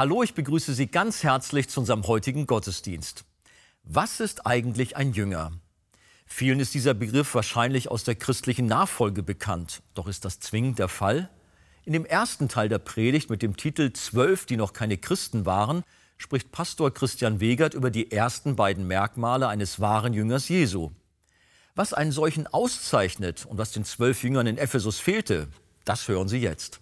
Hallo, ich begrüße Sie ganz herzlich zu unserem heutigen Gottesdienst. Was ist eigentlich ein Jünger? Vielen ist dieser Begriff wahrscheinlich aus der christlichen Nachfolge bekannt. Doch ist das zwingend der Fall? In dem ersten Teil der Predigt mit dem Titel Zwölf, die noch keine Christen waren, spricht Pastor Christian Wegert über die ersten beiden Merkmale eines wahren Jüngers Jesu. Was einen solchen auszeichnet und was den zwölf Jüngern in Ephesus fehlte, das hören Sie jetzt.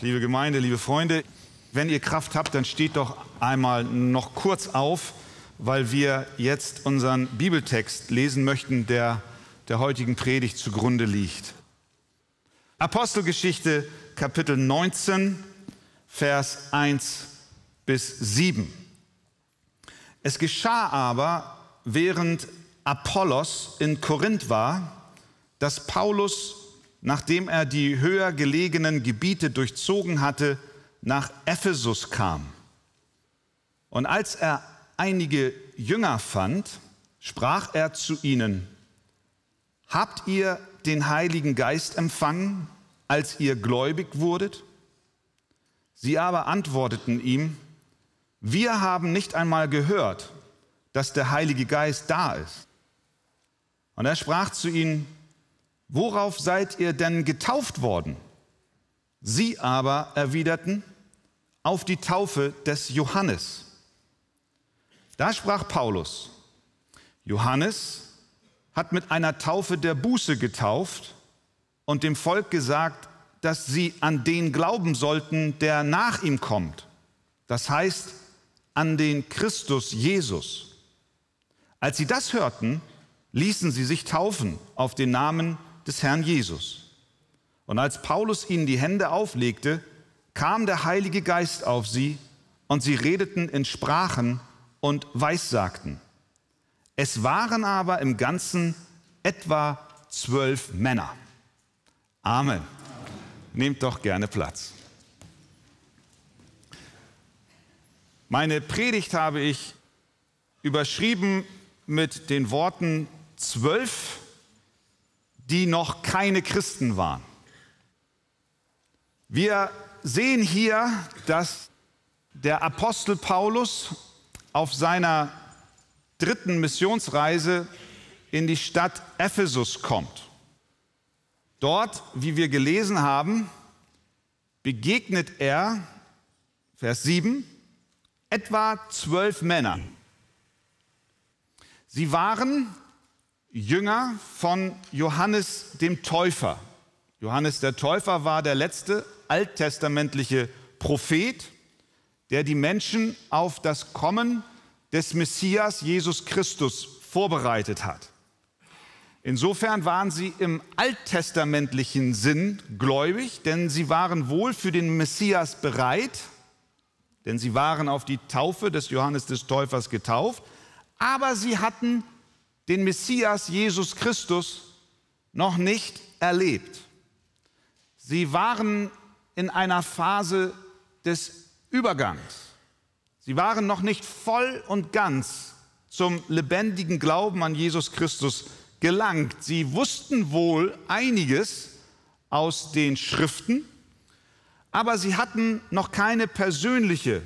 Liebe Gemeinde, liebe Freunde, wenn ihr Kraft habt, dann steht doch einmal noch kurz auf, weil wir jetzt unseren Bibeltext lesen möchten, der der heutigen Predigt zugrunde liegt. Apostelgeschichte Kapitel 19, Vers 1 bis 7. Es geschah aber, während Apollos in Korinth war, dass Paulus nachdem er die höher gelegenen Gebiete durchzogen hatte, nach Ephesus kam. Und als er einige Jünger fand, sprach er zu ihnen, Habt ihr den Heiligen Geist empfangen, als ihr gläubig wurdet? Sie aber antworteten ihm, wir haben nicht einmal gehört, dass der Heilige Geist da ist. Und er sprach zu ihnen, worauf seid ihr denn getauft worden? Sie aber erwiderten, auf die Taufe des Johannes. Da sprach Paulus, Johannes hat mit einer Taufe der Buße getauft und dem Volk gesagt, dass sie an den glauben sollten, der nach ihm kommt. Das heißt, an den Christus Jesus. Als sie das hörten, ließen sie sich taufen auf den Namen des Herrn Jesus. Und als Paulus ihnen die Hände auflegte, kam der Heilige Geist auf sie und sie redeten in Sprachen und weissagten. Es waren aber im Ganzen etwa zwölf Männer. Amen. Nehmt doch gerne Platz. Meine Predigt habe ich überschrieben mit den Worten zwölf die noch keine Christen waren. Wir sehen hier, dass der Apostel Paulus auf seiner dritten Missionsreise in die Stadt Ephesus kommt. Dort, wie wir gelesen haben, begegnet er, Vers 7, etwa zwölf Männer. Sie waren Jünger von Johannes dem Täufer. Johannes der Täufer war der letzte alttestamentliche Prophet, der die Menschen auf das Kommen des Messias Jesus Christus vorbereitet hat. Insofern waren sie im alttestamentlichen Sinn gläubig, denn sie waren wohl für den Messias bereit, denn sie waren auf die Taufe des Johannes des Täufers getauft, aber sie hatten den Messias Jesus Christus noch nicht erlebt. Sie waren in einer Phase des Übergangs. Sie waren noch nicht voll und ganz zum lebendigen Glauben an Jesus Christus gelangt. Sie wussten wohl einiges aus den Schriften, aber sie hatten noch keine persönliche,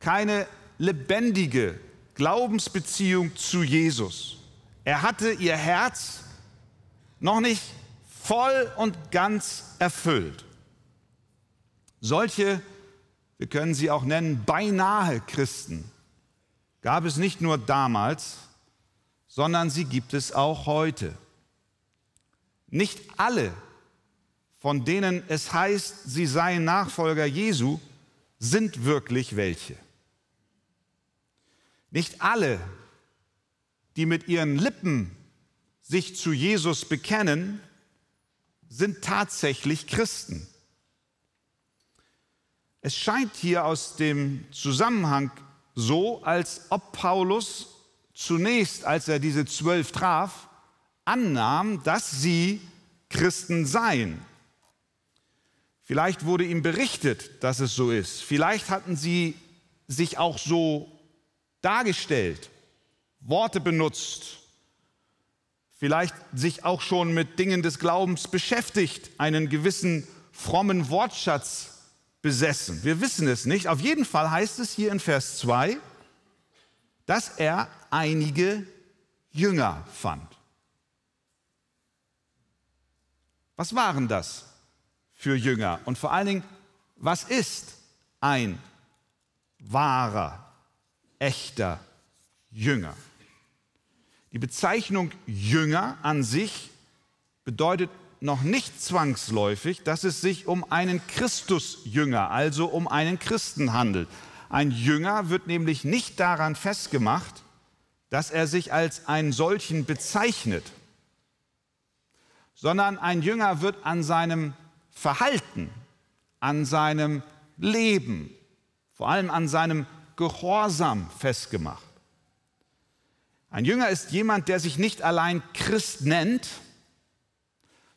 keine lebendige Glaubensbeziehung zu Jesus. Er hatte ihr Herz noch nicht voll und ganz erfüllt. Solche, wir können sie auch nennen, beinahe Christen gab es nicht nur damals, sondern sie gibt es auch heute. Nicht alle, von denen es heißt, sie seien Nachfolger Jesu, sind wirklich welche. Nicht alle, die mit ihren Lippen sich zu Jesus bekennen, sind tatsächlich Christen. Es scheint hier aus dem Zusammenhang so, als ob Paulus zunächst, als er diese zwölf traf, annahm, dass sie Christen seien. Vielleicht wurde ihm berichtet, dass es so ist. Vielleicht hatten sie sich auch so dargestellt. Worte benutzt. vielleicht sich auch schon mit Dingen des Glaubens beschäftigt, einen gewissen frommen Wortschatz besessen. Wir wissen es nicht. Auf jeden Fall heißt es hier in Vers 2, dass er einige Jünger fand. Was waren das für Jünger? Und vor allen Dingen, was ist ein wahrer, echter Jünger? Die Bezeichnung Jünger an sich bedeutet noch nicht zwangsläufig, dass es sich um einen Christusjünger, also um einen Christen handelt. Ein Jünger wird nämlich nicht daran festgemacht, dass er sich als einen solchen bezeichnet, sondern ein Jünger wird an seinem Verhalten, an seinem Leben, vor allem an seinem Gehorsam festgemacht. Ein Jünger ist jemand, der sich nicht allein Christ nennt,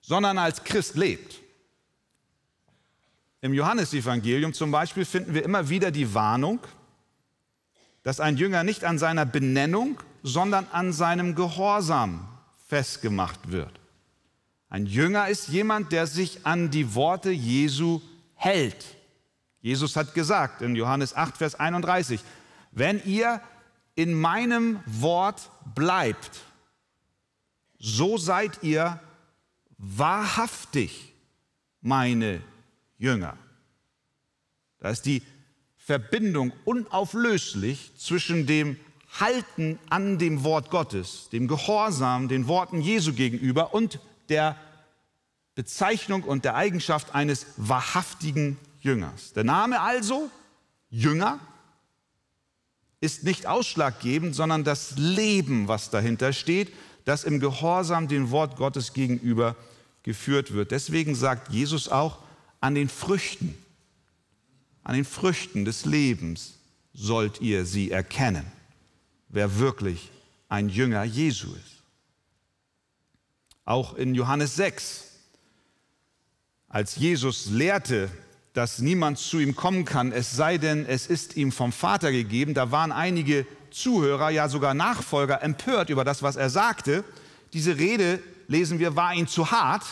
sondern als Christ lebt. Im Johannesevangelium zum Beispiel finden wir immer wieder die Warnung, dass ein Jünger nicht an seiner Benennung, sondern an seinem Gehorsam festgemacht wird. Ein Jünger ist jemand, der sich an die Worte Jesu hält. Jesus hat gesagt in Johannes 8, Vers 31, wenn ihr in meinem Wort bleibt, so seid ihr wahrhaftig meine Jünger. Da ist die Verbindung unauflöslich zwischen dem Halten an dem Wort Gottes, dem Gehorsam den Worten Jesu gegenüber und der Bezeichnung und der Eigenschaft eines wahrhaftigen Jüngers. Der Name also, Jünger, ist nicht ausschlaggebend, sondern das Leben, was dahinter steht, das im Gehorsam dem Wort Gottes gegenüber geführt wird. Deswegen sagt Jesus auch, an den Früchten, an den Früchten des Lebens sollt ihr sie erkennen, wer wirklich ein Jünger Jesu ist. Auch in Johannes 6, als Jesus lehrte, dass niemand zu ihm kommen kann, es sei denn, es ist ihm vom Vater gegeben, da waren einige Zuhörer, ja sogar Nachfolger empört über das, was er sagte. Diese Rede, lesen wir, war ihm zu hart.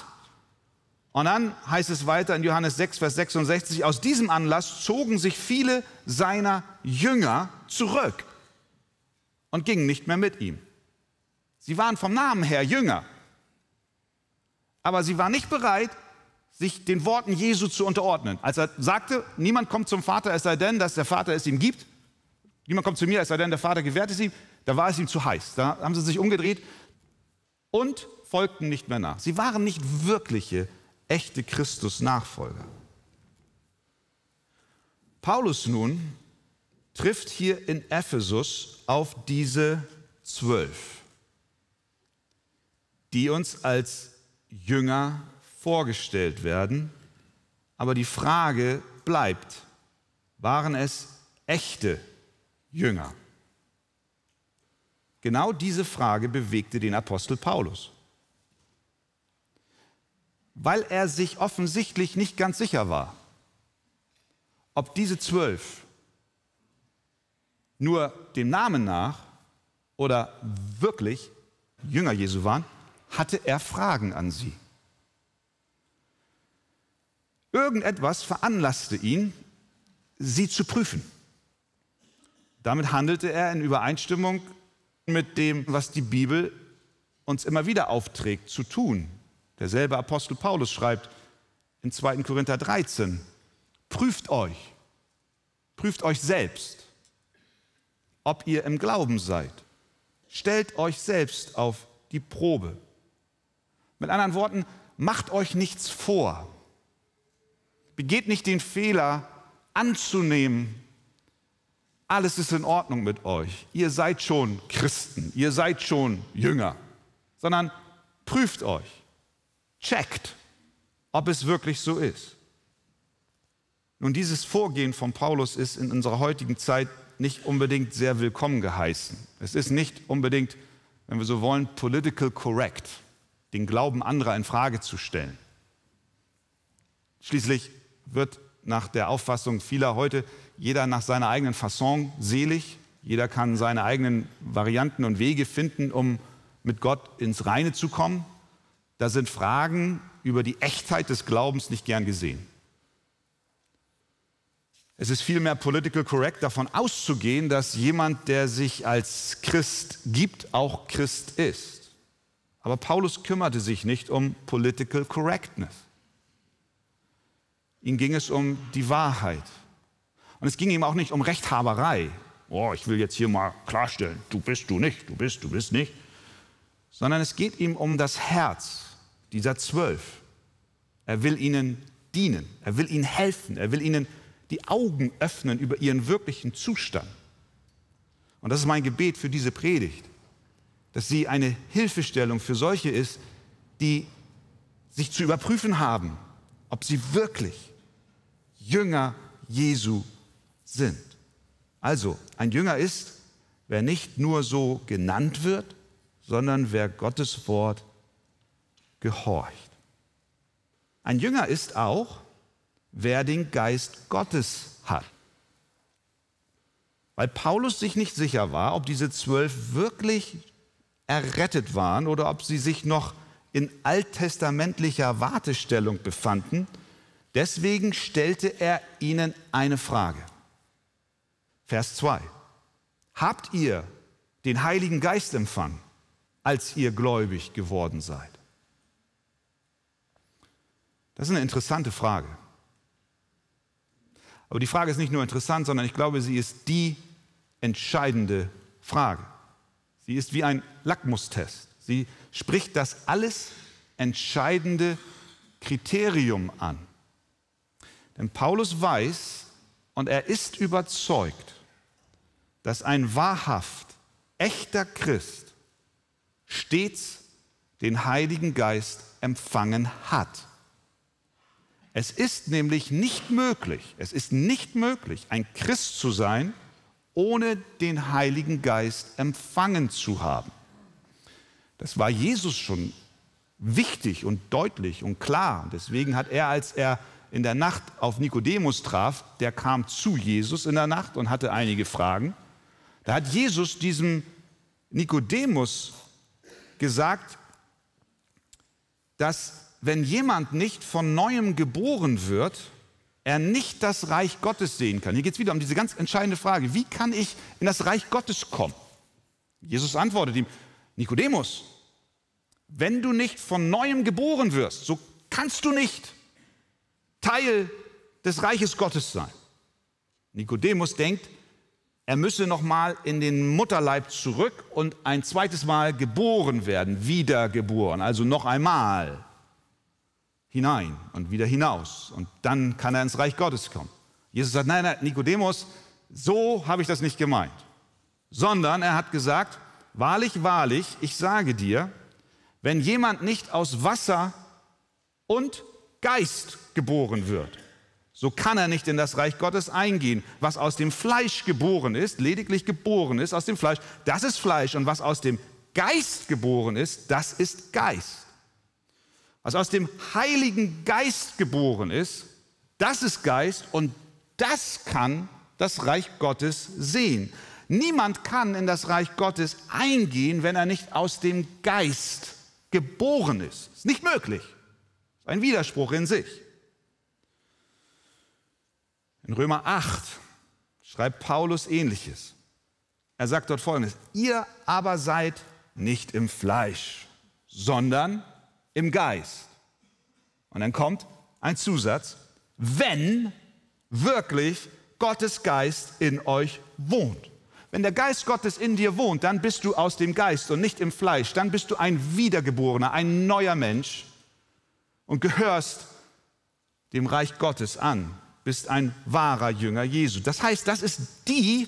Und dann heißt es weiter in Johannes 6, Vers 66, aus diesem Anlass zogen sich viele seiner Jünger zurück und gingen nicht mehr mit ihm. Sie waren vom Namen her Jünger, aber sie waren nicht bereit, sich den Worten Jesu zu unterordnen. Als er sagte, niemand kommt zum Vater, es sei denn, dass der Vater es ihm gibt, Niemand kommt zu mir, es sei denn, der Vater gewährt es ihm. Da war es ihm zu heiß. Da haben sie sich umgedreht und folgten nicht mehr nach. Sie waren nicht wirkliche, echte Christus-Nachfolger. Paulus nun trifft hier in Ephesus auf diese zwölf, die uns als Jünger vorgestellt werden. Aber die Frage bleibt, waren es echte Jünger? Genau diese Frage bewegte den Apostel Paulus, weil er sich offensichtlich nicht ganz sicher war, ob diese zwölf nur dem Namen nach oder wirklich Jünger Jesu waren, hatte er Fragen an sie. Irgendetwas veranlasste ihn, sie zu prüfen. Damit handelte er in Übereinstimmung mit dem, was die Bibel uns immer wieder aufträgt zu tun. Derselbe Apostel Paulus schreibt in 2. Korinther 13, prüft euch, prüft euch selbst, ob ihr im Glauben seid. Stellt euch selbst auf die Probe. Mit anderen Worten, macht euch nichts vor. Begeht nicht den Fehler anzunehmen, alles ist in Ordnung mit euch. Ihr seid schon Christen, ihr seid schon Jünger, sondern prüft euch, checkt, ob es wirklich so ist. Nun, dieses Vorgehen von Paulus ist in unserer heutigen Zeit nicht unbedingt sehr willkommen geheißen. Es ist nicht unbedingt, wenn wir so wollen, political correct, den Glauben anderer in Frage zu stellen. Schließlich wird nach der Auffassung vieler heute jeder nach seiner eigenen Fasson selig. Jeder kann seine eigenen Varianten und Wege finden, um mit Gott ins Reine zu kommen, da sind Fragen über die Echtheit des Glaubens nicht gern gesehen. Es ist vielmehr political correct davon auszugehen, dass jemand, der sich als Christ gibt, auch Christ ist. Aber Paulus kümmerte sich nicht um political correctness. Ihm ging es um die Wahrheit. Und es ging ihm auch nicht um Rechthaberei. Oh, ich will jetzt hier mal klarstellen, du bist, du nicht, du bist, du bist nicht. Sondern es geht ihm um das Herz dieser zwölf. Er will ihnen dienen, er will ihnen helfen, er will ihnen die Augen öffnen über ihren wirklichen Zustand. Und das ist mein Gebet für diese Predigt, dass sie eine Hilfestellung für solche ist, die sich zu überprüfen haben, ob sie wirklich Jünger Jesu sind. Also, ein Jünger ist, wer nicht nur so genannt wird, sondern wer Gottes Wort gehorcht. Ein Jünger ist auch, wer den Geist Gottes hat. Weil Paulus sich nicht sicher war, ob diese zwölf wirklich errettet waren oder ob sie sich noch in alttestamentlicher Wartestellung befanden, deswegen stellte er ihnen eine Frage. Vers 2. Habt ihr den Heiligen Geist empfangen, als ihr gläubig geworden seid? Das ist eine interessante Frage. Aber die Frage ist nicht nur interessant, sondern ich glaube, sie ist die entscheidende Frage. Sie ist wie ein Lackmustest. Sie spricht das alles entscheidende Kriterium an. Denn Paulus weiß und er ist überzeugt, dass ein wahrhaft echter Christ stets den Heiligen Geist empfangen hat. Es ist nämlich nicht möglich, es ist nicht möglich, ein Christ zu sein, ohne den Heiligen Geist empfangen zu haben. Das war Jesus schon wichtig und deutlich und klar. Deswegen hat er, als er in der Nacht auf Nikodemus traf, der kam zu Jesus in der Nacht und hatte einige Fragen. Da hat Jesus diesem Nikodemus gesagt, dass wenn jemand nicht von neuem geboren wird, er nicht das Reich Gottes sehen kann. Hier geht es wieder um diese ganz entscheidende Frage, wie kann ich in das Reich Gottes kommen? Jesus antwortet ihm, Nikodemus, wenn du nicht von neuem geboren wirst, so kannst du nicht Teil des Reiches Gottes sein. Nikodemus denkt, er müsse noch mal in den Mutterleib zurück und ein zweites Mal geboren werden, wiedergeboren, also noch einmal hinein und wieder hinaus. Und dann kann er ins Reich Gottes kommen. Jesus sagt, nein, nein, Nikodemus, so habe ich das nicht gemeint. Sondern er hat gesagt, wahrlich, wahrlich, ich sage dir, wenn jemand nicht aus Wasser und Geist geboren wird, so kann er nicht in das Reich Gottes eingehen. Was aus dem Fleisch geboren ist, lediglich geboren ist aus dem Fleisch, das ist Fleisch. Und was aus dem Geist geboren ist, das ist Geist was aus dem Heiligen Geist geboren ist, das ist Geist und das kann das Reich Gottes sehen. Niemand kann in das Reich Gottes eingehen, wenn er nicht aus dem Geist geboren ist. Ist nicht möglich. Ein Widerspruch in sich. In Römer 8 schreibt Paulus ähnliches. Er sagt dort folgendes: Ihr aber seid nicht im Fleisch, sondern im Geist. Und dann kommt ein Zusatz, wenn wirklich Gottes Geist in euch wohnt. Wenn der Geist Gottes in dir wohnt, dann bist du aus dem Geist und nicht im Fleisch. Dann bist du ein Wiedergeborener, ein neuer Mensch und gehörst dem Reich Gottes an, bist ein wahrer Jünger Jesu. Das heißt, das ist die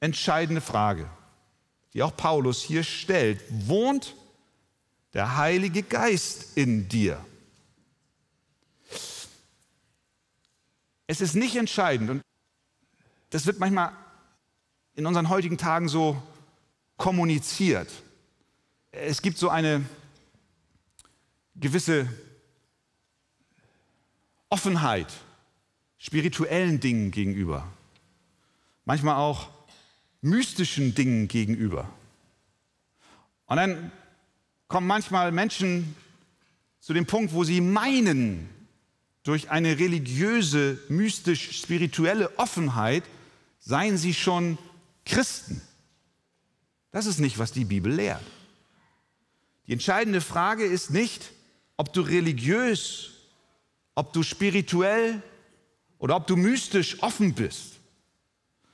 entscheidende Frage, die auch Paulus hier stellt. Wohnt der Heilige Geist in dir. Es ist nicht entscheidend und das wird manchmal in unseren heutigen Tagen so kommuniziert. Es gibt so eine gewisse Offenheit spirituellen Dingen gegenüber, manchmal auch mystischen Dingen gegenüber. Und dann kommen manchmal Menschen zu dem Punkt, wo sie meinen, durch eine religiöse, mystisch-spirituelle Offenheit seien sie schon Christen. Das ist nicht, was die Bibel lehrt. Die entscheidende Frage ist nicht, ob du religiös, ob du spirituell oder ob du mystisch offen bist,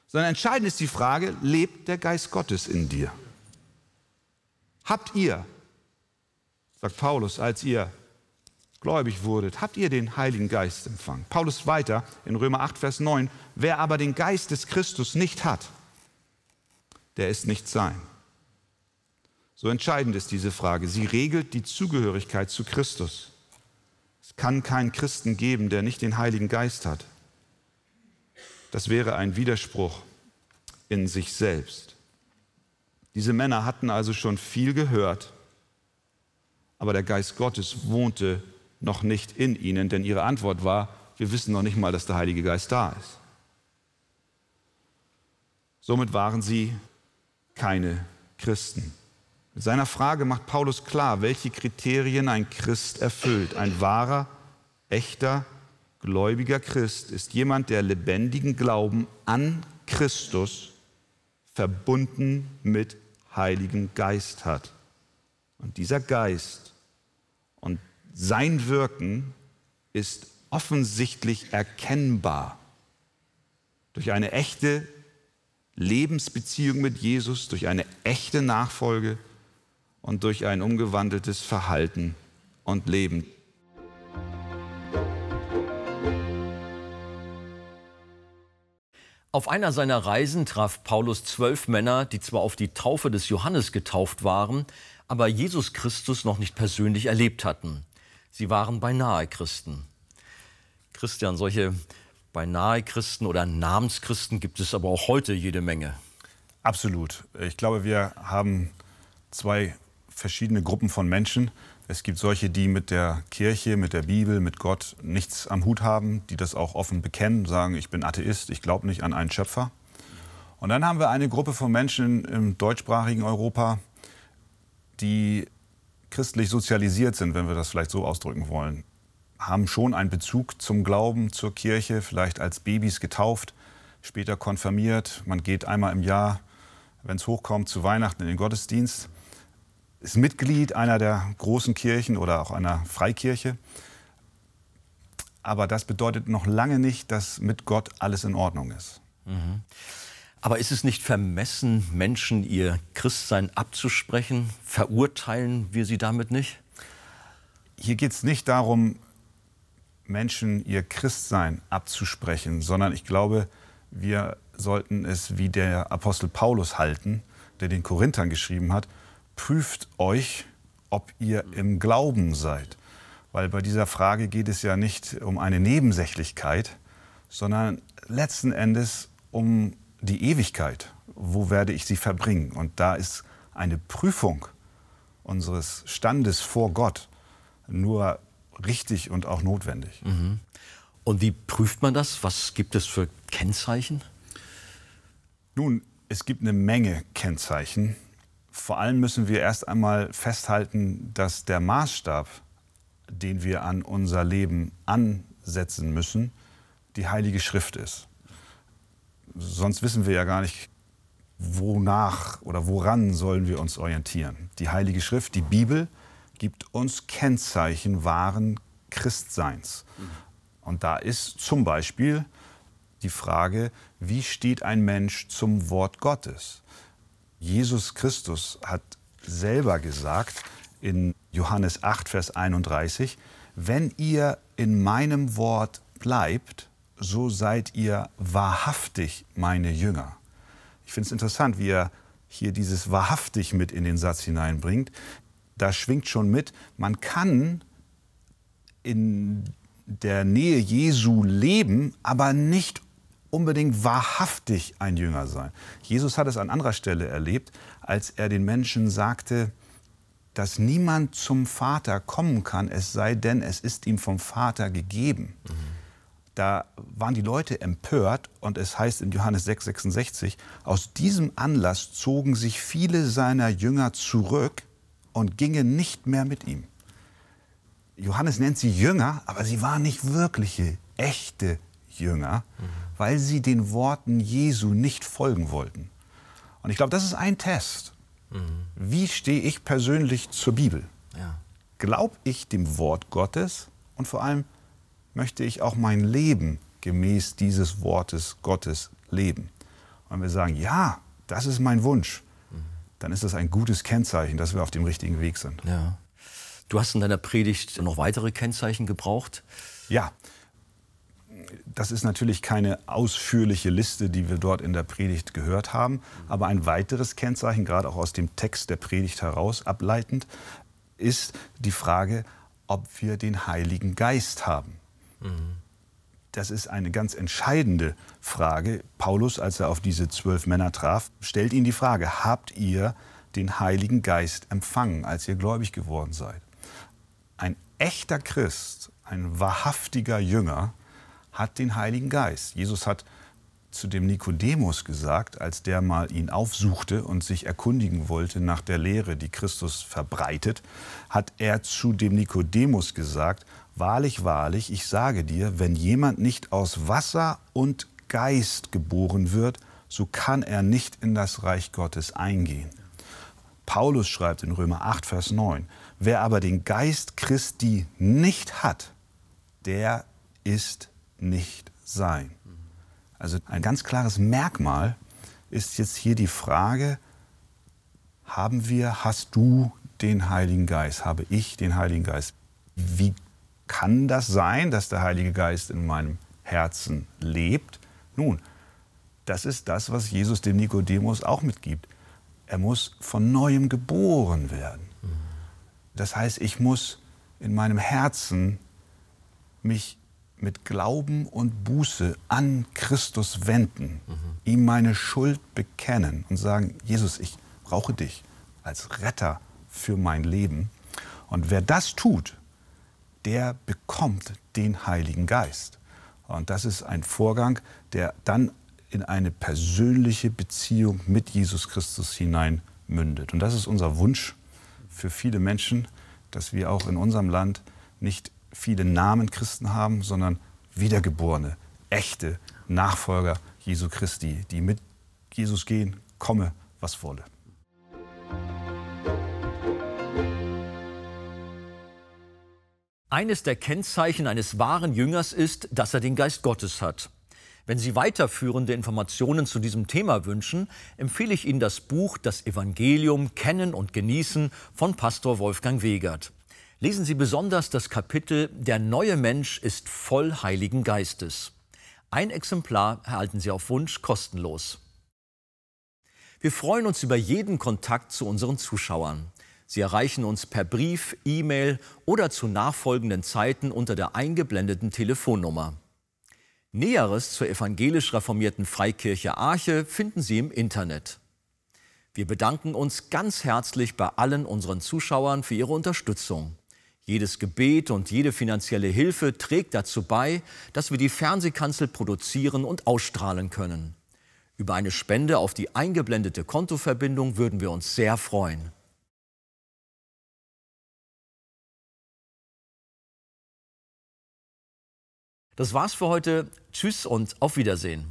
sondern entscheidend ist die Frage, lebt der Geist Gottes in dir? Habt ihr, sagt Paulus, als ihr gläubig wurdet, habt ihr den Heiligen Geist empfangen? Paulus weiter in Römer 8, Vers 9, wer aber den Geist des Christus nicht hat, der ist nicht sein. So entscheidend ist diese Frage. Sie regelt die Zugehörigkeit zu Christus. Es kann keinen Christen geben, der nicht den Heiligen Geist hat. Das wäre ein Widerspruch in sich selbst. Diese Männer hatten also schon viel gehört, aber der Geist Gottes wohnte noch nicht in ihnen, denn ihre Antwort war, wir wissen noch nicht mal, dass der Heilige Geist da ist. Somit waren sie keine Christen. Mit seiner Frage macht Paulus klar, welche Kriterien ein Christ erfüllt. Ein wahrer, echter, gläubiger Christ ist jemand, der lebendigen Glauben an Christus verbunden mit Heiligen Geist hat. Und dieser Geist und sein Wirken ist offensichtlich erkennbar durch eine echte Lebensbeziehung mit Jesus, durch eine echte Nachfolge und durch ein umgewandeltes Verhalten und Leben. Auf einer seiner Reisen traf Paulus zwölf Männer, die zwar auf die Taufe des Johannes getauft waren, aber Jesus Christus noch nicht persönlich erlebt hatten. Sie waren beinahe Christen. Christian, solche beinahe Christen oder Namenschristen gibt es aber auch heute jede Menge. Absolut. Ich glaube, wir haben zwei verschiedene Gruppen von Menschen. Es gibt solche, die mit der Kirche, mit der Bibel, mit Gott nichts am Hut haben, die das auch offen bekennen, sagen, ich bin Atheist, ich glaube nicht an einen Schöpfer. Und dann haben wir eine Gruppe von Menschen im deutschsprachigen Europa, die christlich sozialisiert sind, wenn wir das vielleicht so ausdrücken wollen, haben schon einen Bezug zum Glauben, zur Kirche, vielleicht als Babys getauft, später konfirmiert. Man geht einmal im Jahr, wenn es hochkommt, zu Weihnachten in den Gottesdienst ist Mitglied einer der großen Kirchen oder auch einer Freikirche. Aber das bedeutet noch lange nicht, dass mit Gott alles in Ordnung ist. Mhm. Aber ist es nicht vermessen, Menschen ihr Christsein abzusprechen? Verurteilen wir sie damit nicht? Hier geht es nicht darum, Menschen ihr Christsein abzusprechen, sondern ich glaube, wir sollten es wie der Apostel Paulus halten, der den Korinthern geschrieben hat, prüft euch, ob ihr im Glauben seid. Weil bei dieser Frage geht es ja nicht um eine Nebensächlichkeit, sondern letzten Endes um die Ewigkeit. Wo werde ich sie verbringen? Und da ist eine Prüfung unseres Standes vor Gott nur richtig und auch notwendig. Mhm. Und wie prüft man das? Was gibt es für Kennzeichen? Nun, es gibt eine Menge Kennzeichen. Vor allem müssen wir erst einmal festhalten, dass der Maßstab, den wir an unser Leben ansetzen müssen, die Heilige Schrift ist. Sonst wissen wir ja gar nicht, wonach oder woran sollen wir uns orientieren. Die Heilige Schrift, die Bibel, gibt uns Kennzeichen wahren Christseins. Und da ist zum Beispiel die Frage, wie steht ein Mensch zum Wort Gottes? Jesus Christus hat selber gesagt in Johannes 8, Vers 31, wenn ihr in meinem Wort bleibt, so seid ihr wahrhaftig meine Jünger. Ich finde es interessant, wie er hier dieses wahrhaftig mit in den Satz hineinbringt. Da schwingt schon mit, man kann in der Nähe Jesu leben, aber nicht unbedingt wahrhaftig ein Jünger sein. Jesus hat es an anderer Stelle erlebt, als er den Menschen sagte, dass niemand zum Vater kommen kann, es sei denn, es ist ihm vom Vater gegeben. Mhm. Da waren die Leute empört und es heißt in Johannes 6,66, aus diesem Anlass zogen sich viele seiner Jünger zurück und gingen nicht mehr mit ihm. Johannes nennt sie Jünger, aber sie waren nicht wirkliche, echte Jünger, mhm. Weil sie den Worten Jesu nicht folgen wollten. Und ich glaube, das ist ein Test. Mhm. Wie stehe ich persönlich zur Bibel? Ja. Glaube ich dem Wort Gottes und vor allem möchte ich auch mein Leben gemäß dieses Wortes Gottes leben? Und wir sagen, ja, das ist mein Wunsch, mhm. dann ist das ein gutes Kennzeichen, dass wir auf dem richtigen Weg sind. Ja. Du hast in deiner Predigt noch weitere Kennzeichen gebraucht. Ja, das ist natürlich keine ausführliche Liste, die wir dort in der Predigt gehört haben, aber ein weiteres Kennzeichen, gerade auch aus dem Text der Predigt heraus ableitend, ist die Frage, ob wir den Heiligen Geist haben. Mhm. Das ist eine ganz entscheidende Frage. Paulus, als er auf diese zwölf Männer traf, stellt ihnen die Frage, habt ihr den Heiligen Geist empfangen, als ihr gläubig geworden seid? Ein echter Christ, ein wahrhaftiger Jünger hat den Heiligen Geist. Jesus hat zu dem Nikodemus gesagt, als der mal ihn aufsuchte und sich erkundigen wollte nach der Lehre, die Christus verbreitet, hat er zu dem Nikodemus gesagt, Wahrlich, wahrlich, ich sage dir, wenn jemand nicht aus Wasser und Geist geboren wird, so kann er nicht in das Reich Gottes eingehen. Paulus schreibt in Römer 8, Vers 9, Wer aber den Geist Christi nicht hat, der ist nicht sein. Also ein ganz klares Merkmal ist jetzt hier die Frage, haben wir, hast du den Heiligen Geist, habe ich den Heiligen Geist? Wie kann das sein, dass der Heilige Geist in meinem Herzen lebt? Nun, das ist das, was Jesus dem Nikodemus auch mitgibt. Er muss von neuem geboren werden. Das heißt, ich muss in meinem Herzen mich mit Glauben und Buße an Christus wenden, mhm. ihm meine Schuld bekennen und sagen, Jesus, ich brauche dich als Retter für mein Leben. Und wer das tut, der bekommt den Heiligen Geist. Und das ist ein Vorgang, der dann in eine persönliche Beziehung mit Jesus Christus hinein mündet. Und das ist unser Wunsch für viele Menschen, dass wir auch in unserem Land nicht viele Namen Christen haben, sondern wiedergeborene, echte Nachfolger Jesu Christi, die mit Jesus gehen, komme, was wolle. Eines der Kennzeichen eines wahren Jüngers ist, dass er den Geist Gottes hat. Wenn Sie weiterführende Informationen zu diesem Thema wünschen, empfehle ich Ihnen das Buch Das Evangelium Kennen und Genießen von Pastor Wolfgang Wegert. Lesen Sie besonders das Kapitel Der neue Mensch ist voll Heiligen Geistes. Ein Exemplar erhalten Sie auf Wunsch kostenlos. Wir freuen uns über jeden Kontakt zu unseren Zuschauern. Sie erreichen uns per Brief, E-Mail oder zu nachfolgenden Zeiten unter der eingeblendeten Telefonnummer. Näheres zur evangelisch reformierten Freikirche Arche finden Sie im Internet. Wir bedanken uns ganz herzlich bei allen unseren Zuschauern für ihre Unterstützung. Jedes Gebet und jede finanzielle Hilfe trägt dazu bei, dass wir die Fernsehkanzel produzieren und ausstrahlen können. Über eine Spende auf die eingeblendete Kontoverbindung würden wir uns sehr freuen. Das war's für heute. Tschüss und auf Wiedersehen.